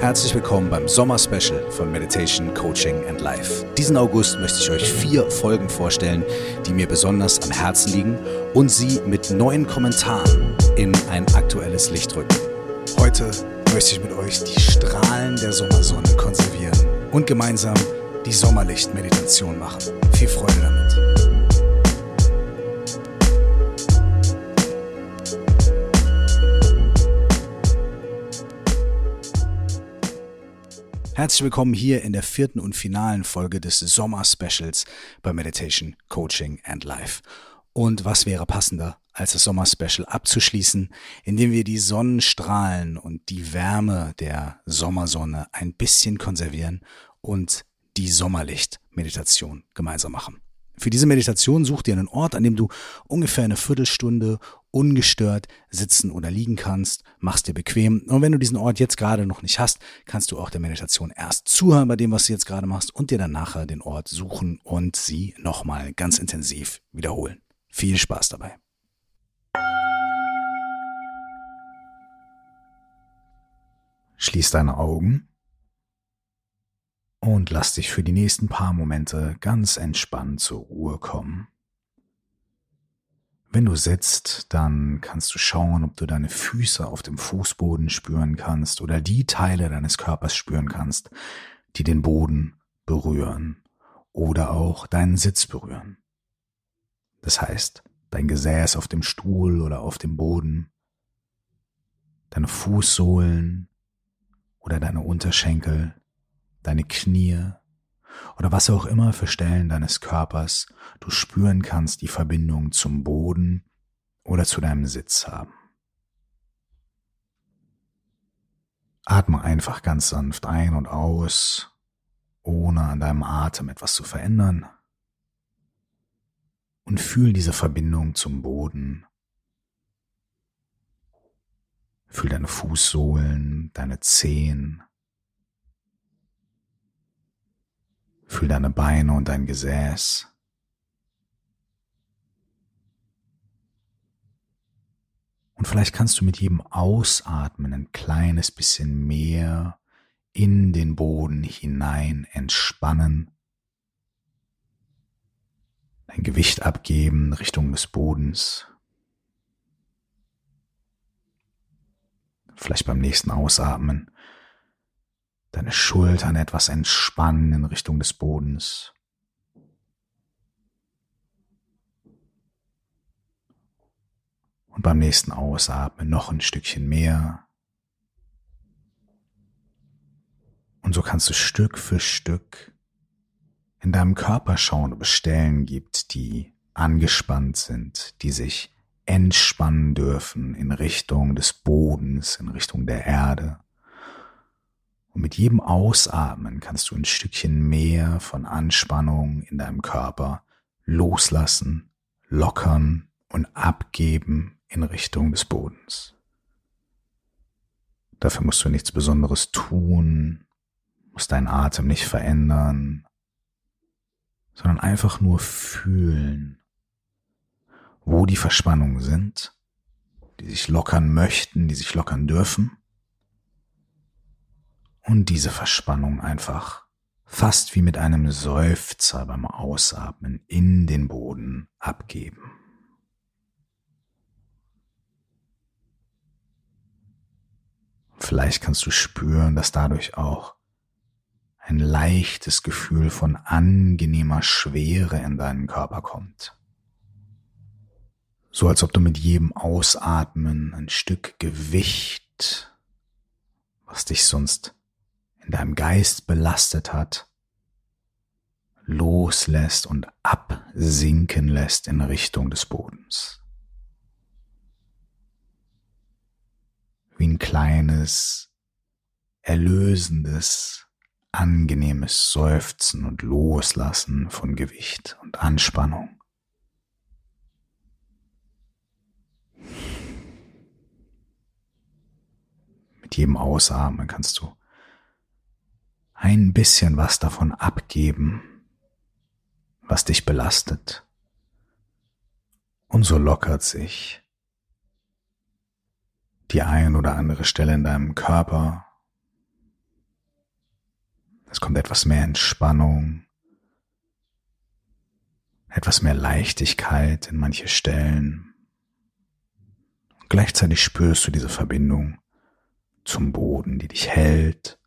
Herzlich willkommen beim Sommer-Special von Meditation, Coaching and Life. Diesen August möchte ich euch vier Folgen vorstellen, die mir besonders am Herzen liegen und sie mit neuen Kommentaren in ein aktuelles Licht rücken. Heute möchte ich mit euch die Strahlen der Sommersonne konservieren und gemeinsam die Sommerlicht-Meditation machen. Viel Freude damit. Herzlich willkommen hier in der vierten und finalen Folge des Sommer-Specials bei Meditation, Coaching and Life. Und was wäre passender, als das Sommer-Special abzuschließen, indem wir die Sonnenstrahlen und die Wärme der Sommersonne ein bisschen konservieren und die Sommerlicht-Meditation gemeinsam machen. Für diese Meditation such dir einen Ort, an dem du ungefähr eine Viertelstunde ungestört sitzen oder liegen kannst, machst dir bequem. Und wenn du diesen Ort jetzt gerade noch nicht hast, kannst du auch der Meditation erst zuhören bei dem, was du jetzt gerade machst und dir dann nachher den Ort suchen und sie nochmal ganz intensiv wiederholen. Viel Spaß dabei. Schließ deine Augen und lass dich für die nächsten paar Momente ganz entspannt zur Ruhe kommen. Wenn du sitzt, dann kannst du schauen, ob du deine Füße auf dem Fußboden spüren kannst oder die Teile deines Körpers spüren kannst, die den Boden berühren oder auch deinen Sitz berühren. Das heißt, dein Gesäß auf dem Stuhl oder auf dem Boden, deine Fußsohlen oder deine Unterschenkel, deine Knie oder was auch immer für Stellen deines Körpers du spüren kannst, die Verbindung zum Boden oder zu deinem Sitz haben. Atme einfach ganz sanft ein und aus, ohne an deinem Atem etwas zu verändern. Und fühl diese Verbindung zum Boden. Fühl deine Fußsohlen, deine Zehen, Fühl deine Beine und dein Gesäß. Und vielleicht kannst du mit jedem Ausatmen ein kleines bisschen mehr in den Boden hinein entspannen, dein Gewicht abgeben Richtung des Bodens. Vielleicht beim nächsten Ausatmen deine Schultern etwas entspannen in Richtung des Bodens. Und beim nächsten Ausatmen noch ein Stückchen mehr. Und so kannst du Stück für Stück in deinem Körper schauen, ob es Stellen gibt, die angespannt sind, die sich entspannen dürfen in Richtung des Bodens, in Richtung der Erde. Und mit jedem Ausatmen kannst du ein Stückchen mehr von Anspannung in deinem Körper loslassen, lockern und abgeben in Richtung des Bodens. Dafür musst du nichts Besonderes tun, musst deinen Atem nicht verändern, sondern einfach nur fühlen, wo die Verspannungen sind, die sich lockern möchten, die sich lockern dürfen und diese Verspannung einfach fast wie mit einem Seufzer beim Ausatmen in den Boden abgeben. Vielleicht kannst du spüren, dass dadurch auch ein leichtes Gefühl von angenehmer Schwere in deinen Körper kommt. So als ob du mit jedem Ausatmen ein Stück Gewicht, was dich sonst in deinem Geist belastet hat, loslässt und absinken lässt in Richtung des Bodens. Wie ein kleines, erlösendes, angenehmes Seufzen und Loslassen von Gewicht und Anspannung. Mit jedem Ausatmen kannst du ein bisschen was davon abgeben, was dich belastet. Und so lockert sich die ein oder andere Stelle in deinem Körper Es kommt etwas mehr Entspannung, etwas mehr Leichtigkeit in manche Stellen. Und gleichzeitig spürst du diese Verbindung zum Boden, die dich hält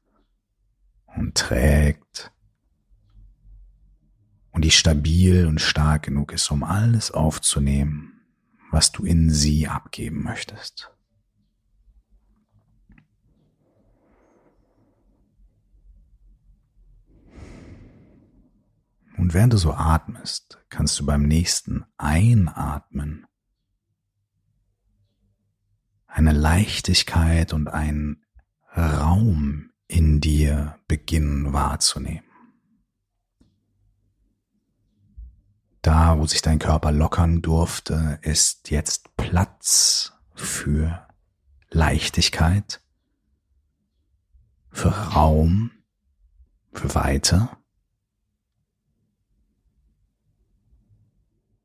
und trägt und die stabil und stark genug ist, um alles aufzunehmen, was du in sie abgeben möchtest. Und während du so atmest, kannst du beim nächsten Einatmen eine Leichtigkeit und einen Raum in dir beginnen wahrzunehmen. Da, wo sich dein Körper lockern durfte, ist jetzt Platz für Leichtigkeit, für Raum, für Weite.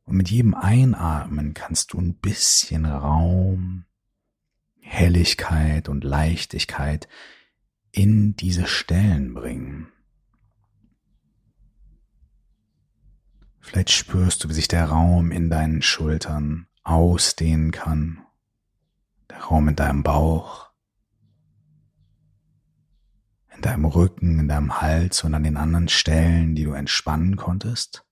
Und mit jedem Einatmen kannst du ein bisschen Raum, Helligkeit und Leichtigkeit in diese Stellen bringen. Vielleicht spürst du, wie sich der Raum in deinen Schultern ausdehnen kann, der Raum in deinem Bauch, in deinem Rücken, in deinem Hals und an den anderen Stellen, die du entspannen konntest.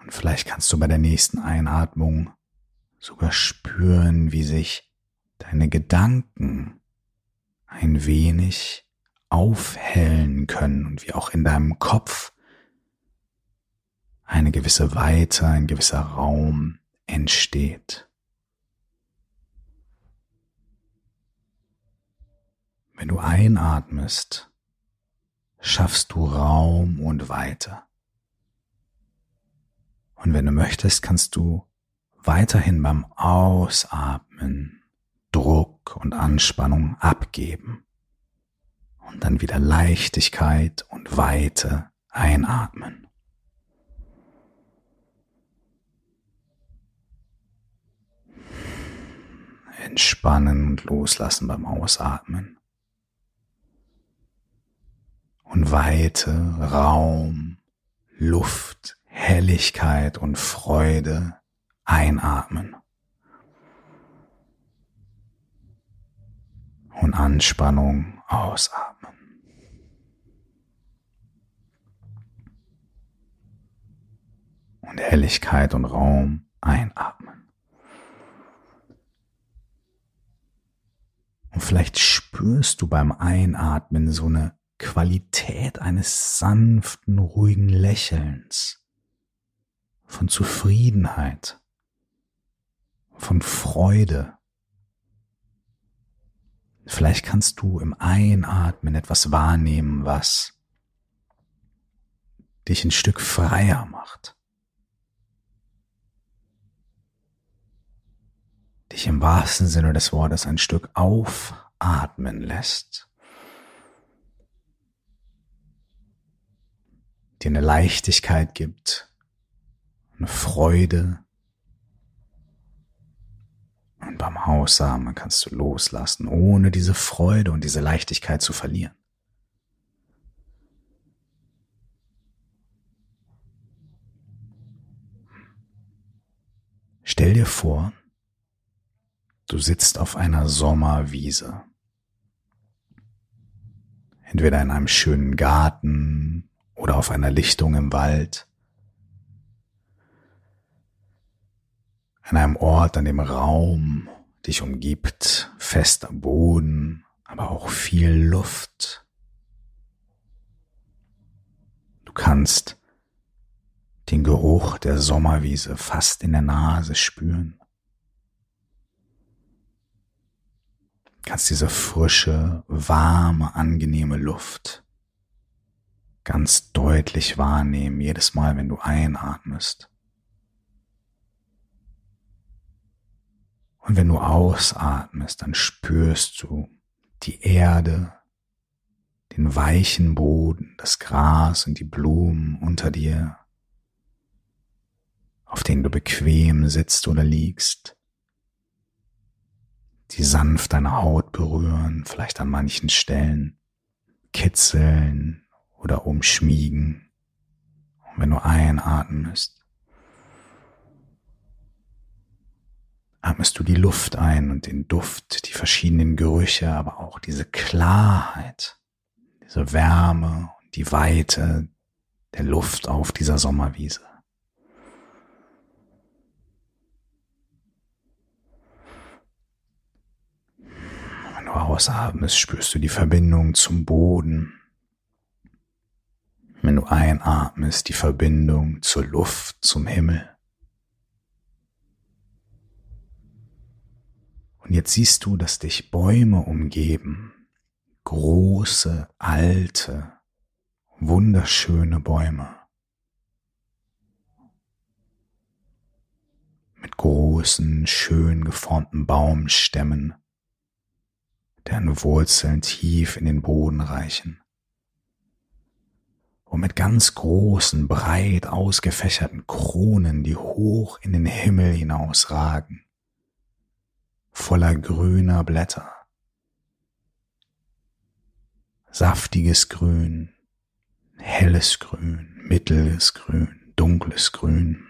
Und vielleicht kannst du bei der nächsten Einatmung sogar spüren, wie sich deine Gedanken ein wenig aufhellen können und wie auch in deinem Kopf eine gewisse Weite, ein gewisser Raum entsteht. Wenn du einatmest, schaffst du Raum und Weite. Und wenn du möchtest, kannst du weiterhin beim Ausatmen Druck und Anspannung abgeben und dann wieder Leichtigkeit und Weite einatmen. Entspannen und loslassen beim Ausatmen. Und Weite, Raum, Luft, Helligkeit und Freude einatmen. Und Anspannung ausatmen. und Helligkeit und Raum einatmen. Und vielleicht spürst du beim Einatmen so eine Qualität eines sanften, ruhigen Lächelns, von Zufriedenheit, von Freude. Vielleicht kannst du im Einatmen etwas wahrnehmen, was dich ein Stück freier macht. dich im wahrsten Sinne des Wortes ein Stück aufatmen lässt. Dir eine Leichtigkeit gibt, eine Freude. Und beim Haussamen kannst du loslassen, ohne diese Freude und diese Leichtigkeit zu verlieren. Stell dir vor, Du sitzt auf einer Sommerwiese. Entweder in einem schönen Garten oder auf einer Lichtung im Wald. An einem Ort, an dem Raum dich umgibt, fester Boden, aber auch viel Luft. Du kannst den Geruch der Sommerwiese fast in der Nase spüren. kannst diese frische, warme, angenehme Luft ganz deutlich wahrnehmen, jedes Mal, wenn du einatmest. Und wenn du ausatmest, dann spürst du die Erde, den weichen Boden, das Gras und die Blumen unter dir, auf denen du bequem sitzt oder liegst die sanft deine Haut berühren, vielleicht an manchen Stellen kitzeln oder umschmiegen. Und wenn du einatmest, atmest du die Luft ein und den Duft, die verschiedenen Gerüche, aber auch diese Klarheit, diese Wärme und die Weite der Luft auf dieser Sommerwiese. Wenn du ausatmest, spürst du die Verbindung zum Boden. Wenn du einatmest, die Verbindung zur Luft, zum Himmel. Und jetzt siehst du, dass dich Bäume umgeben. Große, alte, wunderschöne Bäume. Mit großen, schön geformten Baumstämmen, deren Wurzeln tief in den Boden reichen. Und mit ganz großen, breit ausgefächerten Kronen, die hoch in den Himmel hinausragen voller grüner Blätter. Saftiges Grün, helles Grün, mittleres Grün, dunkles Grün.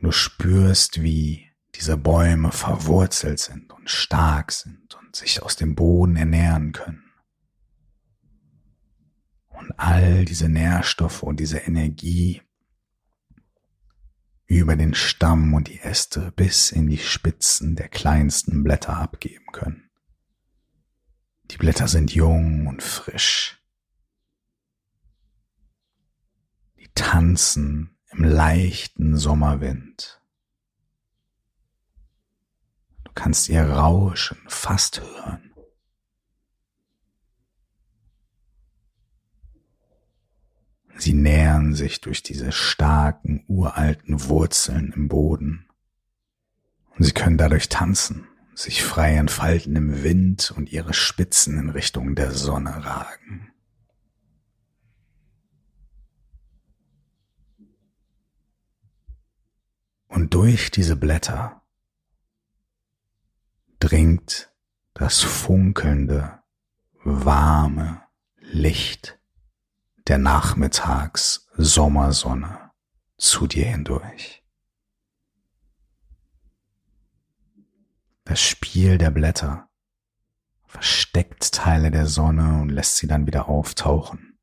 Du spürst, wie diese Bäume verwurzelt sind und stark sind und sich aus dem Boden ernähren können. Und all diese Nährstoffe und diese Energie über den Stamm und die Äste bis in die Spitzen der kleinsten Blätter abgeben können. Die Blätter sind jung und frisch. Die tanzen im leichten Sommerwind. Du kannst ihr Rauschen fast hören. Sie nähern sich durch diese starken, uralten Wurzeln im Boden. Und sie können dadurch tanzen, sich frei entfalten im Wind und ihre Spitzen in Richtung der Sonne ragen. Und durch diese Blätter dringt das funkelnde, warme Licht der Nachmittags Sommersonne zu dir hindurch. Das Spiel der Blätter versteckt Teile der Sonne und lässt sie dann wieder auftauchen,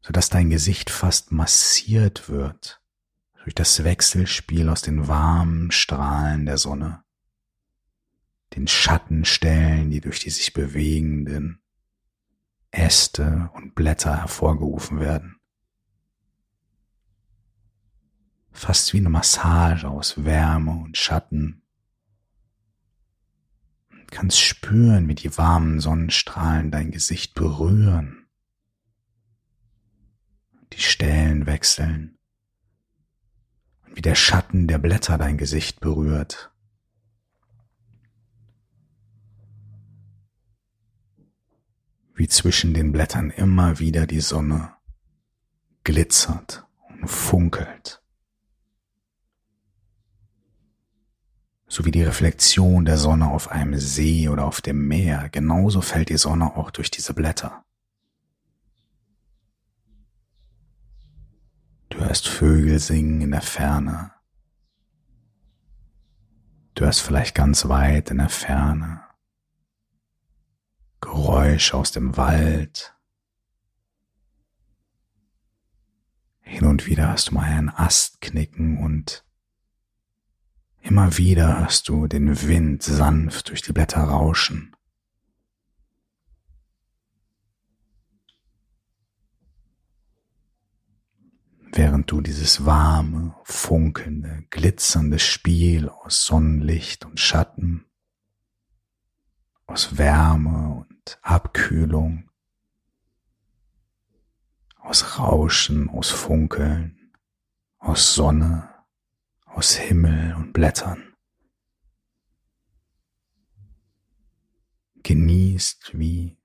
sodass dein Gesicht fast massiert wird durch das Wechselspiel aus den warmen Strahlen der Sonne, den Schattenstellen, die durch die sich bewegenden, Äste und Blätter hervorgerufen werden. Fast wie eine Massage aus Wärme und Schatten. Du kannst spüren, wie die warmen Sonnenstrahlen dein Gesicht berühren. Die Stellen wechseln. Und wie der Schatten der Blätter dein Gesicht berührt. Wie zwischen den Blättern immer wieder die Sonne glitzert und funkelt. So wie die Reflexion der Sonne auf einem See oder auf dem Meer, genauso fällt die Sonne auch durch diese Blätter. Du hörst Vögel singen in der Ferne. Du hörst vielleicht ganz weit in der Ferne Geräusch aus dem Wald. Hin und wieder hast du mal einen Ast knicken und immer wieder hörst du den Wind sanft durch die Blätter rauschen. Während du dieses warme, funkelnde, glitzernde Spiel aus Sonnenlicht und Schatten, aus Wärme Abkühlung, aus Rauschen, aus Funkeln, aus Sonne, aus Himmel und Blättern. Genießt wie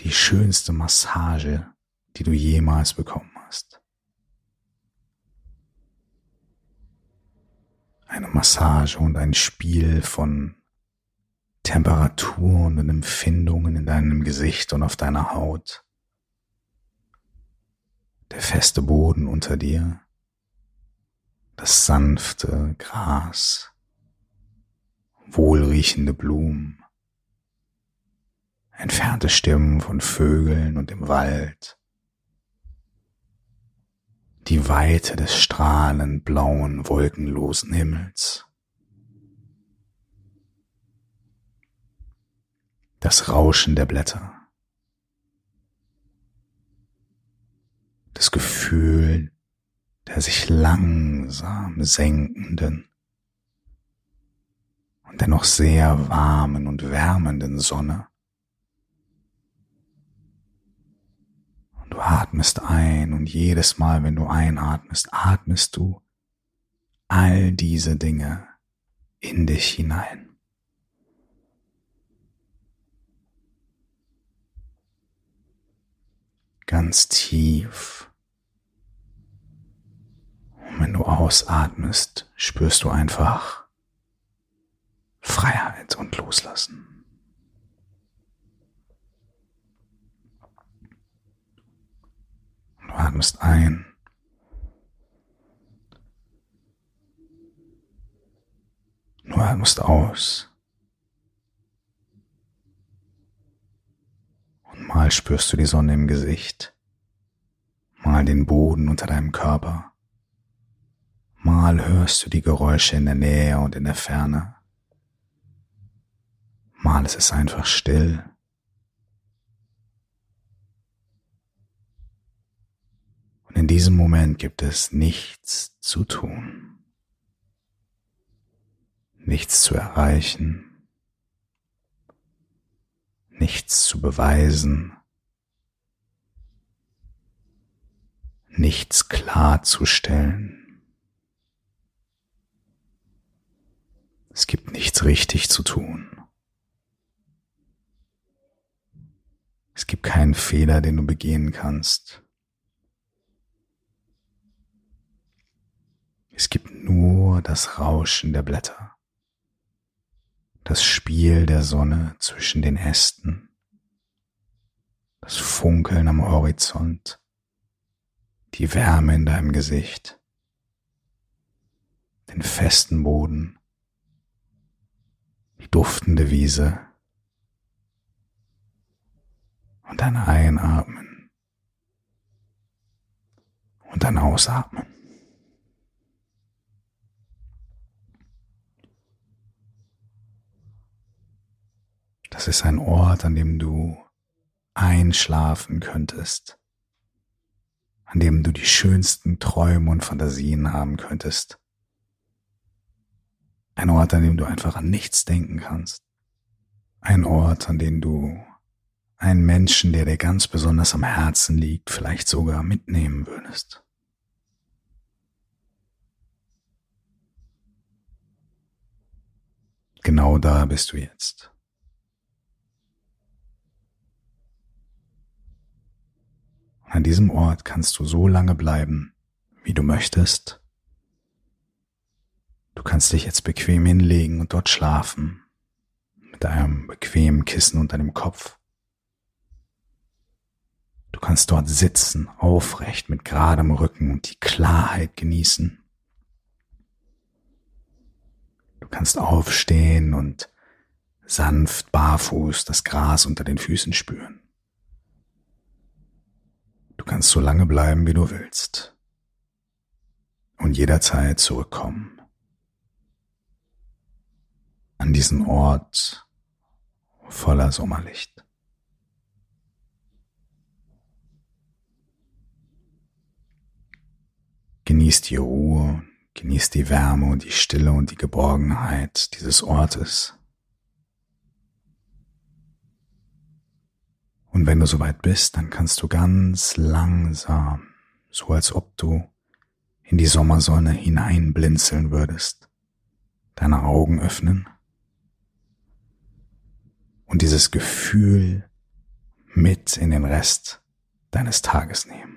die schönste Massage, die du jemals bekommen hast. Eine Massage und ein Spiel von Temperaturen und Empfindungen in deinem Gesicht und auf deiner Haut. Der feste Boden unter dir, das sanfte Gras, wohlriechende Blumen, entfernte Stimmen von Vögeln und im Wald, die Weite des strahlend blauen, wolkenlosen Himmels, das Rauschen der Blätter, das Gefühl der sich langsam senkenden und dennoch sehr warmen und wärmenden Sonne. Und du atmest ein und jedes Mal, wenn du einatmest, atmest du all diese Dinge in dich hinein. Ganz tief. Und wenn du ausatmest, spürst du einfach Freiheit und Loslassen. Du atmest ein. Du atmest aus. Mal spürst du die Sonne im Gesicht, mal den Boden unter deinem Körper, mal hörst du die Geräusche in der Nähe und in der Ferne, mal ist es einfach still. In diesem Moment gibt es nichts zu tun, nichts zu erreichen, nichts zu beweisen, nichts klarzustellen. Es gibt nichts richtig zu tun. Es gibt keinen Fehler, den du begehen kannst. Es gibt nur das Rauschen der Blätter, das Spiel der Sonne zwischen den Ästen, das Funkeln am Horizont, die Wärme in deinem Gesicht, den festen Boden, die duftende Wiese und ein Einatmen und ein Ausatmen. Das ist ein Ort, an dem du einschlafen könntest, an dem du die schönsten Träume und Fantasien haben könntest. Ein Ort, an dem du einfach an nichts denken kannst. Ein Ort, an dem du einen Menschen, der dir ganz besonders am Herzen liegt, vielleicht sogar mitnehmen würdest. Genau da bist du jetzt. An diesem Ort kannst du so lange bleiben, wie du möchtest. Du kannst dich jetzt bequem hinlegen und dort schlafen, mit einem bequemen Kissen unter dem Kopf. Du kannst dort sitzen, aufrecht, mit geradem Rücken und die Klarheit genießen. Du kannst aufstehen und sanft barfuß das Gras unter den Füßen spüren. Du kannst so lange bleiben, wie du willst. Und jederzeit zurückkommen. An diesen Ort voller Sommerlicht. Genieß die Ruhe, genieß die Wärme und die Stille und die Geborgenheit dieses Ortes. Und wenn du soweit bist, dann kannst du ganz langsam, so als ob du in die Sommersonne hineinblinzeln würdest, deine Augen öffnen und dieses Gefühl mit in den Rest deines Tages nehmen.